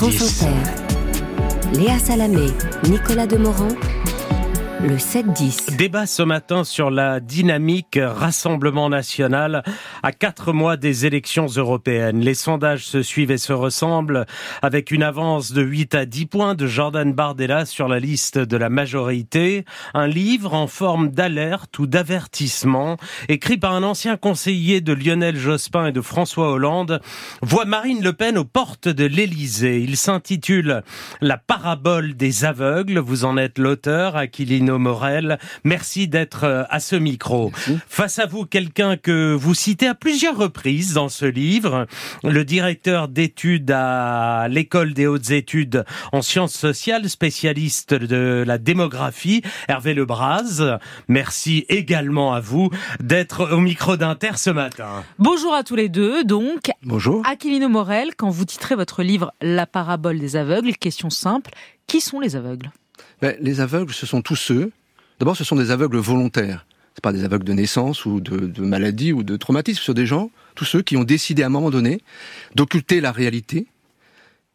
France Léa Salamé, Nicolas Demorand, le 7-10. Débat ce matin sur la dynamique Rassemblement national à quatre mois des élections européennes. Les sondages se suivent et se ressemblent avec une avance de 8 à 10 points de Jordan Bardella sur la liste de la majorité. Un livre en forme d'alerte ou d'avertissement écrit par un ancien conseiller de Lionel Jospin et de François Hollande voit Marine Le Pen aux portes de l'Élysée. Il s'intitule La parabole des aveugles. Vous en êtes l'auteur, Aquilino Morel. Merci d'être euh, à ce micro. Face à vous, quelqu'un que vous citez à plusieurs reprises dans ce livre, le directeur d'études à l'école des hautes études en sciences sociales, spécialiste de la démographie, Hervé Lebras. Merci également à vous d'être au micro d'Inter ce matin. Bonjour à tous les deux. Donc, bonjour. Aquilino Morel, quand vous titrez votre livre La parabole des aveugles, question simple, qui sont les aveugles? Ben, les aveugles, ce sont tous ceux. D'abord, ce sont des aveugles volontaires. C'est pas des aveugles de naissance ou de, maladie ou de traumatisme. Ce sont des gens, tous ceux qui ont décidé à un moment donné d'occulter la réalité,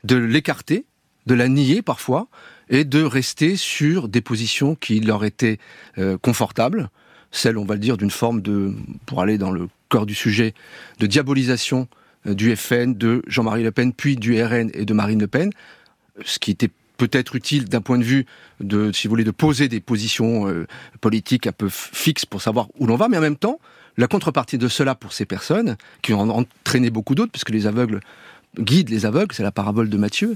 de l'écarter, de la nier parfois, et de rester sur des positions qui leur étaient euh, confortables, celles, on va le dire, d'une forme de, pour aller dans le cœur du sujet, de diabolisation euh, du FN, de Jean-Marie Le Pen, puis du RN et de Marine Le Pen, ce qui était peut-être utile d'un point de vue de, si vous voulez, de poser des positions euh, politiques un peu fixes pour savoir où l'on va, mais en même temps, la contrepartie de cela pour ces personnes, qui ont entraîné beaucoup d'autres, puisque les aveugles guident les aveugles, c'est la parabole de Matthieu,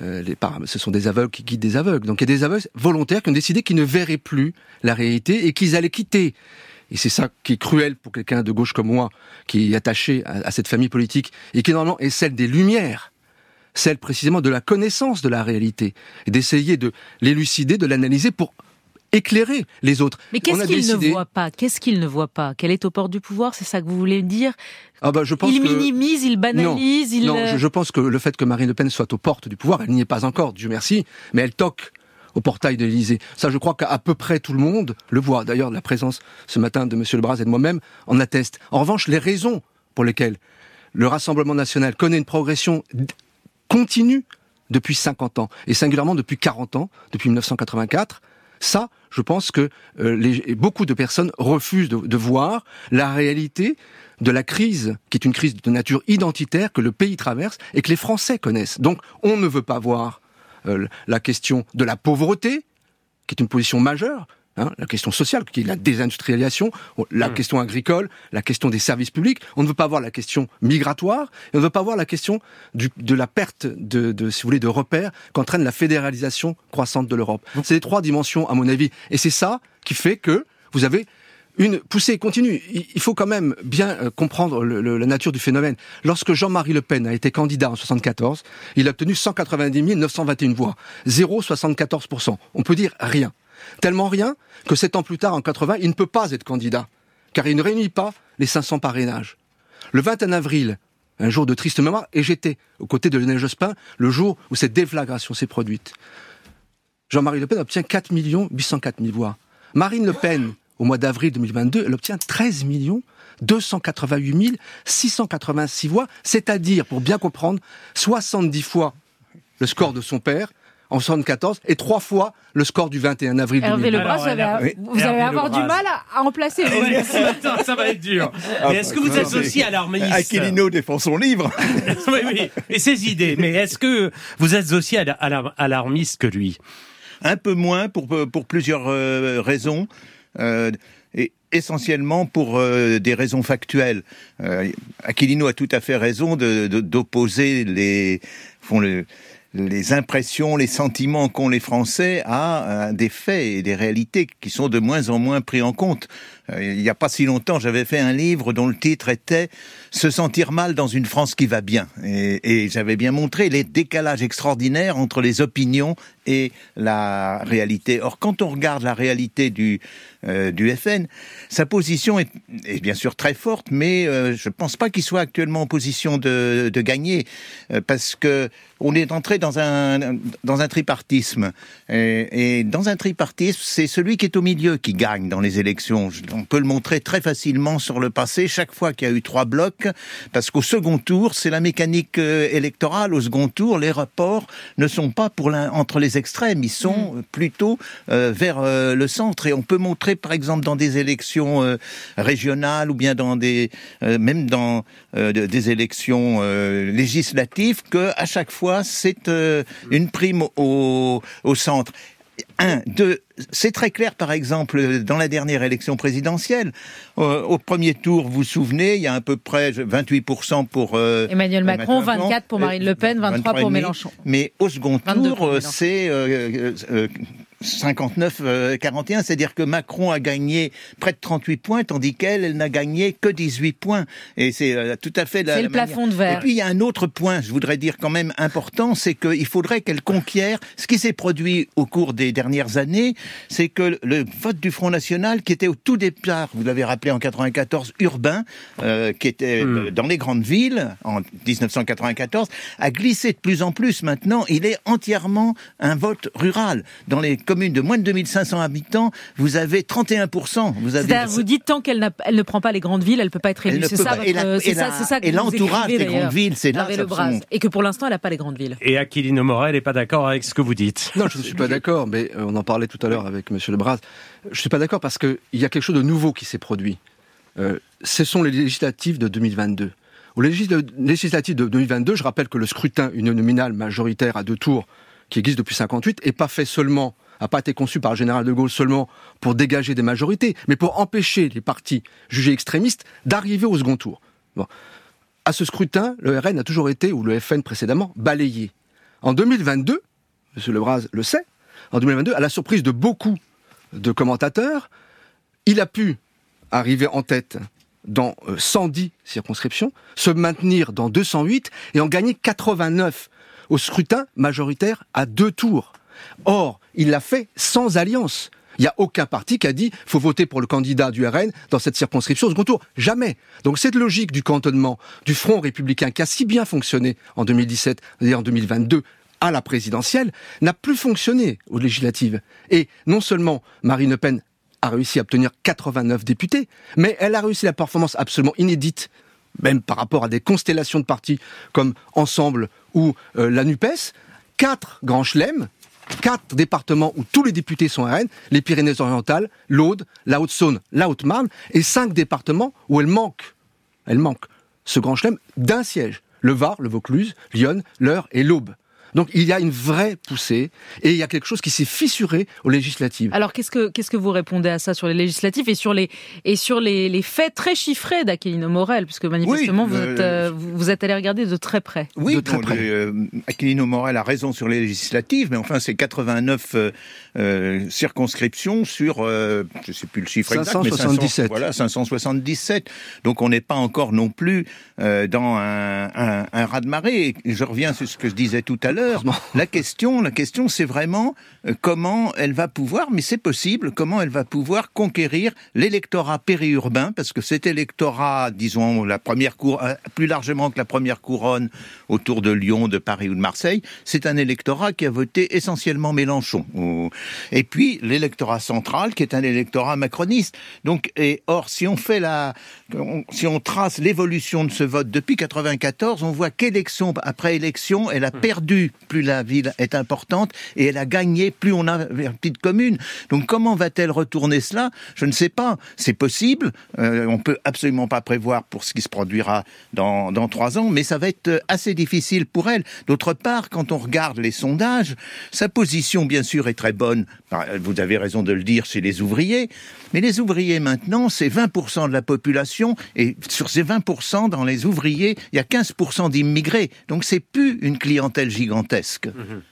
euh, ce sont des aveugles qui guident des aveugles. Donc il y a des aveugles volontaires qui ont décidé qu'ils ne verraient plus la réalité et qu'ils allaient quitter. Et c'est ça qui est cruel pour quelqu'un de gauche comme moi, qui est attaché à, à cette famille politique, et qui normalement est celle des Lumières celle précisément de la connaissance de la réalité, et d'essayer de l'élucider, de l'analyser pour éclairer les autres. Mais qu'est-ce qu'il ne voit pas? Qu'est-ce qu'il ne voit pas? Qu'elle est au port du pouvoir C'est ça que vous voulez dire? Ah bah je pense Il minimise, il banalise. Non, il... non je, pense que le fait que Marine Le Pen soit aux portes du pouvoir, elle n'y est pas encore, Dieu merci, mais elle toque au portail de l'Élysée. Ça, je crois qu'à peu près tout le monde le voit. D'ailleurs, la présence ce matin de M. Lebras et de moi-même en atteste. En revanche, les raisons pour lesquelles le Rassemblement national connaît une progression continue depuis 50 ans, et singulièrement depuis 40 ans, depuis 1984. Ça, je pense que euh, beaucoup de personnes refusent de, voir la réalité de la crise, qui est une crise de nature identitaire que le pays traverse et que les Français connaissent. Donc, on ne veut pas voir euh, la question de la pauvreté, qui est une position majeure, Hein, la question sociale, qui est la désindustrialisation, la hmm. question agricole, la question des services publics. On ne veut pas voir la question migratoire, et on ne veut pas voir la question de la perte de, de, si vous voulez, de repères qu'entraîne la fédéralisation croissante de l'Europe. C'est les trois dimensions, à mon avis, et c'est ça qui fait que vous avez une poussée continue. Il faut quand même bien euh, comprendre la nature du phénomène. Lorsque Jean-Marie Le Pen a été candidat en 74, il a obtenu 190 921 voix, 0,74%. On peut dire rien. Tellement rien que sept ans plus tard, en 80, il ne peut pas être candidat, car il ne réunit pas les 500 parrainages. Le 21 avril, un jour de triste mémoire, et j'étais aux côtés de Lionel Jospin le jour où cette déflagration s'est produite. Jean-Marie Le Pen obtient 4 804 000 voix. Marine Le Pen, au mois d'avril 2022, elle obtient 13 288 686 voix, c'est-à-dire, pour bien comprendre, 70 fois le score de son père en 74 et trois fois le score du 21 avril Hervé Lebras, vous allez, vous allez avoir du mal à, en placer. ça va être dur. Mais est-ce que vous êtes aussi alarmiste Aquilino défend son livre. oui, oui, et ses idées. Mais est-ce que vous êtes aussi alarmiste que lui? Un peu moins pour, pour plusieurs euh, raisons. Euh, et essentiellement pour euh, des raisons factuelles. Euh, Aquilino a tout à fait raison d'opposer de, les, font le, les impressions, les sentiments qu'ont les Français à des faits et des réalités qui sont de moins en moins pris en compte. Euh, il n'y a pas si longtemps, j'avais fait un livre dont le titre était Se sentir mal dans une France qui va bien. Et, j'avais bien montré les décalages extraordinaires entre les opinions et la réalité. Or, quand on regarde la réalité du, euh, FN, sa position est, bien sûr très forte, mais euh, je ne pense pas qu'il soit actuellement en position de, gagner, parce que on est entré dans un, dans un tripartisme. Et, dans un tripartisme, c'est celui qui est au milieu qui gagne dans les élections on peut le montrer très facilement sur le passé, chaque fois qu'il y a eu trois blocs, parce qu'au second tour, c'est la mécanique euh, électorale, au second tour, les rapports ne sont pas pour entre les extrêmes, ils sont mm. plutôt euh, vers euh, le centre. Et on peut montrer, par exemple, dans des élections régionales ou bien dans des, même dans des élections législatives, que à chaque fois, c'est une prime au, au centre. Un, deux, c'est très clair, par exemple, dans la dernière élection présidentielle. Euh, au premier tour, vous vous souvenez, il y a à peu près 28% pour euh, Emmanuel Macron, 24 pour Marine Le Pen, 23 pour Mélenchon. Mais au second tour, euh, c'est 59-41, c'est-à-dire que Macron a gagné près de 38 points, tandis qu'elle, elle, n'a gagné que 18 points. Et c'est euh, tout à fait la, C'est le plafond de verre. Et puis il y a un autre point, je voudrais dire quand même important, c'est qu'il faudrait qu'elle conquiert ce qui s'est produit au cours des dernières années, c'est que le vote du Front National, qui était au tout départ, vous l'avez rappelé en 94, urbain, euh, qui était hmm. euh, dans les grandes villes en 1994, a glissé de plus en plus. Maintenant, il est entièrement un vote rural. Dans les commune de moins de 2500 habitants, vous avez 31%. Vous, avez... vous dites tant qu'elle ne prend pas les grandes villes, elle ne peut pas être élue. C'est ça, ça, Et l'entourage des grandes villes, c'est là. Le Et que pour l'instant, elle n'a pas les grandes villes. Et Aquilino Morel n'est pas d'accord avec ce que vous dites. Non, je ne suis pas d'accord, mais euh, on en parlait tout à l'heure avec Monsieur Lebras. Je ne suis pas d'accord parce qu'il y a quelque chose de nouveau qui s'est produit. Euh, ce sont les législatives de 2022. Aux législatives de 2022, je rappelle que le scrutin uninominal majoritaire à deux tours, qui existe depuis 58, n'est pas fait seulement n'a pas été conçu par le général de Gaulle seulement pour dégager des majorités, mais pour empêcher les partis jugés extrémistes d'arriver au second tour. À ce scrutin, le RN a toujours été, ou le FN précédemment, balayé. En 2022, M. Lebras le sait, en 2022, à la surprise de beaucoup de commentateurs, il a pu arriver en tête dans 110 euh, circonscriptions, se maintenir dans 208 et en gagner 89 au scrutin majoritaire à deux tours. Or, il l'a fait sans alliance. Il n'y a aucun parti qui a dit faut voter pour le candidat du RN dans cette circonscription au second tour. Jamais. Donc cette logique du cantonnement du Front républicain qui a si bien fonctionné en 2017 et en 2022 à la présidentielle n'a plus fonctionné aux législatives. Et non seulement Marine Le Pen a réussi à obtenir 89 députés, mais elle a réussi la performance absolument inédite, même par rapport à des constellations de partis comme Ensemble ou euh, la NUPES, quatre grands chelems quatre départements où tous les députés sont RN, les Pyrénées-Orientales, l'Aude, la Haute-Saône, la Haute-Marne, et cinq départements où elle manque, elle manque ce grand chelem d'un siège. Le Var, le Vaucluse, Lyon, l'Eure et l'Aube. Donc il y a une vraie poussée et il y a quelque chose qui s'est fissuré aux législatives. Alors qu'est-ce que qu'est-ce que vous répondez à ça sur les législatives et sur les et sur les, les faits très chiffrés d'Aquilino Morel puisque manifestement vous, êtes, euh, vous êtes allé regarder de très près. Oui, de très près. Euh, Aquilino Morel a raison sur les législatives, mais enfin c'est 89 euh, circonscriptions sur je sais plus le chiffre exact, mais 577. voilà 577. Donc on n'est pas encore non plus dans un, un, un raz de marée. Je reviens sur ce que je disais tout à l'heure la question, la question, c'est vraiment euh, comment elle va pouvoir, mais c'est possible, comment elle va pouvoir conquérir l'électorat périurbain, parce que cet électorat, disons, la première cour, euh, plus largement que la première couronne autour de Lyon, de Paris ou de Marseille, c'est un électorat qui a voté essentiellement Mélenchon. Et puis l'électorat central, qui est un électorat macroniste. Donc, et or, si on fait la, si on trace l'évolution de ce vote depuis 94, on voit qu'élection après élection, elle a hmm. perdu plus la ville est importante et elle a gagné plus on a une petite commune. Donc comment va-t-elle retourner cela? Je ne sais pas. C'est possible. Euh, on peut absolument pas prévoir pour ce qui se produira dans, trois ans, mais ça va être assez difficile pour elle. D'autre part, quand on regarde les sondages, sa position bien sûr est très bonne. Vous avez raison de le dire chez les ouvriers, mais les ouvriers maintenant, c'est 20% de la population, et sur ces 20%, dans les ouvriers, il y a 15% d'immigrés. Donc c'est plus une clientèle gigantesque. Mmh.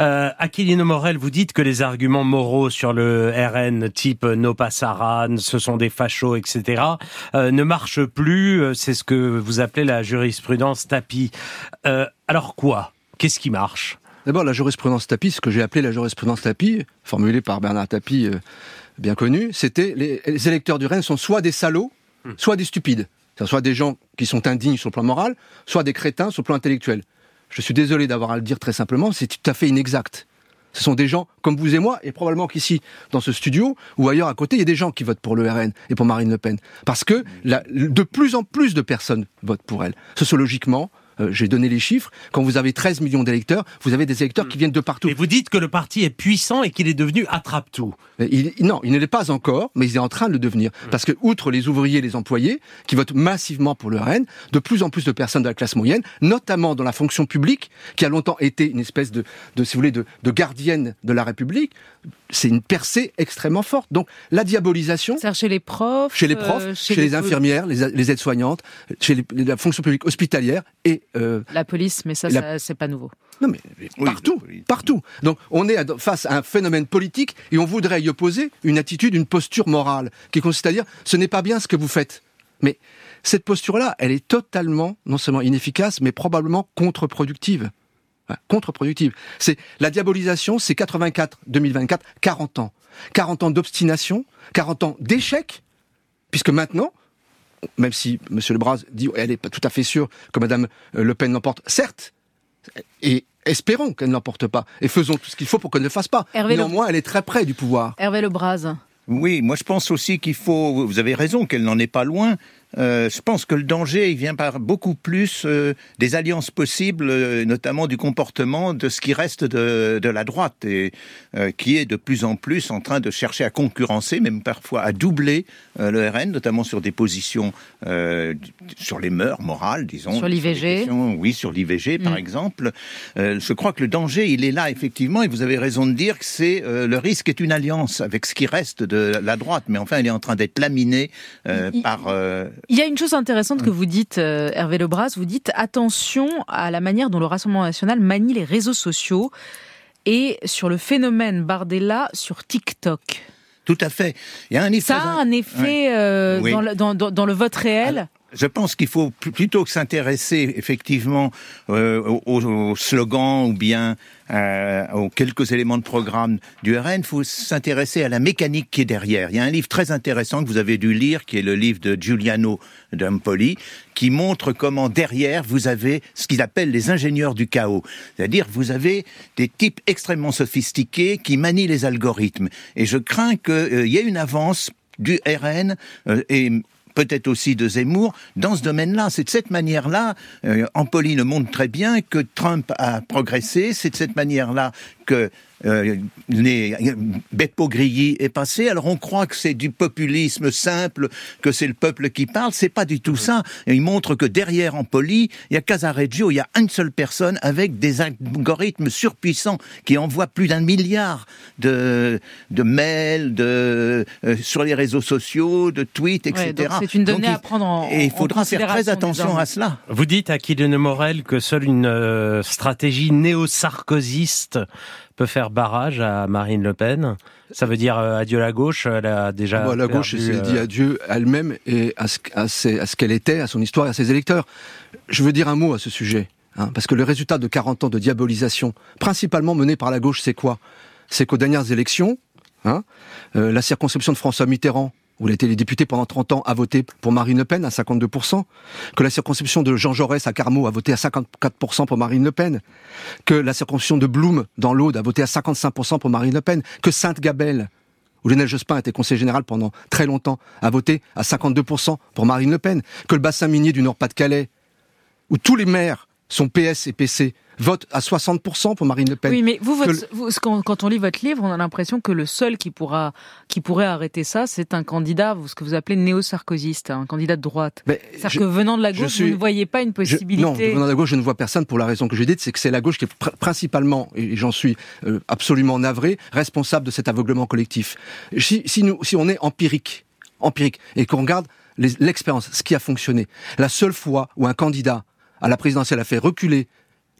Euh, Aquilino Morel, vous dites que les arguments moraux sur le RN, type no passaran, ce sont des fachos, etc., euh, ne marchent plus. Euh, c'est ce que vous appelez la jurisprudence tapis. Euh, alors quoi? Qu'est-ce qui marche? D'abord, la jurisprudence tapis, ce que j'ai appelé la jurisprudence tapis, formulée par Bernard Tapie bien connu, c'était les, électeurs du Rennes sont soit des salauds, hmm. soit des stupides. Soit des gens qui sont indignes sur le plan moral, soit des crétins sur le plan intellectuel. Je suis désolé d'avoir à le dire très simplement, c'est tout à fait inexact. Ce sont des gens comme vous et moi, et probablement qu'ici, dans ce studio, ou ailleurs à côté, il y a des gens qui votent pour le RN et pour Marine Le Pen. Parce que de plus en plus de personnes votent pour elle. Sociologiquement, euh, j'ai donné les chiffres, quand vous avez 13 millions d'électeurs, vous avez des électeurs qui viennent de partout. Et vous dites que le parti est puissant et qu'il est devenu attrape-tout. non, il ne l'est pas encore, mais il est en train de le devenir. Mm. Parce que, outre les ouvriers et les employés, qui votent massivement pour le RN, de plus en plus de personnes de la classe moyenne, notamment dans la fonction publique, qui a longtemps été une espèce de, de si vous voulez, de, de gardienne de la République, c'est une percée extrêmement forte. Donc, la diabolisation... C'est chez les profs Chez les profs, euh, chez, les, infirmières, les, aides-soignantes, chez la fonction publique hospitalière et euh, la police, mais ça, c'est pas nouveau. Non, mais partout, partout. Donc, on est face à un phénomène politique et on voudrait y opposer une attitude, une posture morale qui consiste à dire ce n'est pas bien ce que vous faites. Mais cette posture-là, elle est totalement, non seulement inefficace, mais probablement contre-productive. Contre-productive. C'est la diabolisation, c'est 84, 2024, 40 ans. 40 ans d'obstination, 40 ans d'échec, puisque maintenant, même si M. Lebras dit elle n'est pas tout à fait sûre que Mme euh, Le Pen l'emporte, certes, et espérons qu'elle ne l'emporte pas, et faisons tout ce qu'il faut pour qu'elle ne le fasse pas. Néanmoins, elle est très près du pouvoir. Hervé Lebras. Oui, moi je pense aussi qu'il faut, vous avez raison, qu'elle n'en est pas loin, euh, je pense que le danger, il vient par beaucoup plus euh, des alliances possibles, euh, notamment du comportement de ce qui reste de, de la droite et qui est de plus en plus en train de chercher à concurrencer, même parfois à doubler le RN, notamment sur des positions sur les mœurs morales, disons. Sur l'IVG. Oui, sur l'IVG, par mm. exemple. je crois que le danger, il est là effectivement, et vous avez raison de dire que c'est le risque est une alliance avec ce qui reste de la droite, mais enfin, il est en train d'être laminé par il y a une chose intéressante que vous dites, euh, Hervé Lebras, vous dites attention à la manière dont le Rassemblement national manie les réseaux sociaux et sur le phénomène Bardella sur TikTok. Tout à fait. Il y a un effet. Ça a un effet euh, dans, le, vote réel? Je pense qu'il faut plutôt que s'intéresser effectivement euh, aux, slogans ou bien euh, aux quelques éléments de programme du RN, il faut s'intéresser à la mécanique qui est derrière. Il y a un livre très intéressant que vous avez dû lire, qui est le livre de Giuliano Dampoli, qui montre comment derrière vous avez ce qu'ils appellent les ingénieurs du chaos. C'est-à-dire vous avez des types extrêmement sophistiqués qui manient les algorithmes. Et je crains qu'il euh, y ait une avance du RN euh, et peut-être aussi de Zemmour, dans ce domaine-là. C'est de cette manière-là, euh, le montre très bien, que Trump a progressé, c'est de cette manière-là que euh, les Beppo Grilly est passé. Alors on croit que c'est du populisme simple, que c'est le peuple qui parle. C'est pas du tout ça. Et il montre que derrière en poli, il y a Casareggio, il y a une seule personne avec des algorithmes surpuissants qui envoient plus d'un milliard de, de mails, de, euh, sur les réseaux sociaux, de tweets, etc. c'est une donnée à prendre en Et il faudra faire très attention à cela. Vous dites à Kylian Morel que seule une euh, stratégie néo-sarkozyste peut faire barrage à Marine Le Pen Ça veut dire euh, adieu la gauche Elle a déjà. Bah, la gauche s'est dit euh, adieu à elle-même et à ce, qu'elle était, à son histoire et à ses électeurs. Je veux dire un mot à ce sujet. Hein, parce que le résultat de 40 ans de diabolisation, principalement menée par la gauche, c'est quoi? C'est qu'aux dernières élections, hein, euh, la circonscription de François Mitterrand où il a été député pendant 30 ans, a voté pour Marine Le Pen à 52%, que la circonscription de Jean Jaurès à Carmaux a voté à 54% pour Marine Le Pen, que la circonscription de Blum dans l'Aude a voté à 55% pour Marine Le Pen, que Sainte-Gabelle, où Lionel Jospin était conseiller général pendant très longtemps, a voté à 52% pour Marine Le Pen, que le bassin minier du Nord-Pas-de-Calais, où tous les maires sont PS et PC, vote à 60% pour Marine Le Pen. Oui, mais vous, quand on lit votre livre, on a l'impression que le seul qui, pourra, qui pourrait arrêter ça, c'est un candidat, ce que vous appelez néo-sarkozyste, un candidat de droite. C'est-à-dire que venant de la gauche, vous ne voyez pas une possibilité. non, venant de la gauche, je ne vois personne pour la raison que j'ai dite, c'est que c'est la gauche qui est principalement, et j'en suis euh, absolument navré, responsable de cet aveuglement collectif. Si, si, nous, si on est empirique, empirique, et qu'on regarde l'expérience, ce qui a fonctionné, la seule fois où un candidat à la présidentielle a fait reculer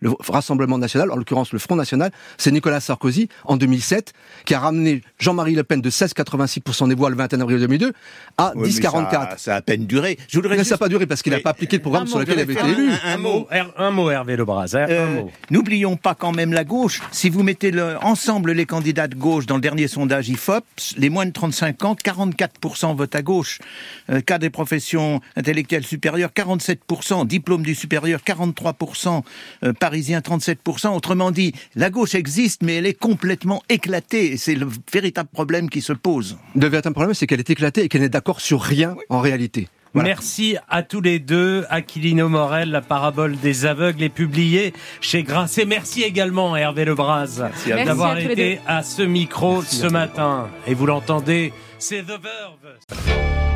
le Rassemblement national, en l'occurrence le Front national, c'est Nicolas Sarkozy en 2007 qui a ramené Jean-Marie Le Pen de 16,86% des voix le 21 avril 2002 à 10,44. Ça, a à peine duré. Je voudrais mais ça n'a pas duré parce qu'il n'a pas appliqué le programme sur lequel il avait été élu. Un, mot, un mot Hervé Lebras. Hein, euh, N'oublions pas quand même la gauche. Si vous mettez le, ensemble les candidats de gauche dans le dernier sondage IFOP, les moins de 35 ans, 44% votent à gauche. Euh, cas des professions intellectuelles supérieures, 47%. Diplôme du supérieur, 43%. Euh, Parisien 37%. Autrement dit, la gauche existe, mais elle est complètement éclatée. C'est le véritable problème qui se pose. Le véritable problème, c'est qu'elle est éclatée et qu'elle n'est d'accord sur rien en réalité. Merci à tous les deux. Aquilino Morel, la parabole des aveugles est publiée chez Grasset. Merci également à Hervé Lebras d'avoir été à ce micro ce matin. Et vous l'entendez, c'est The Verve.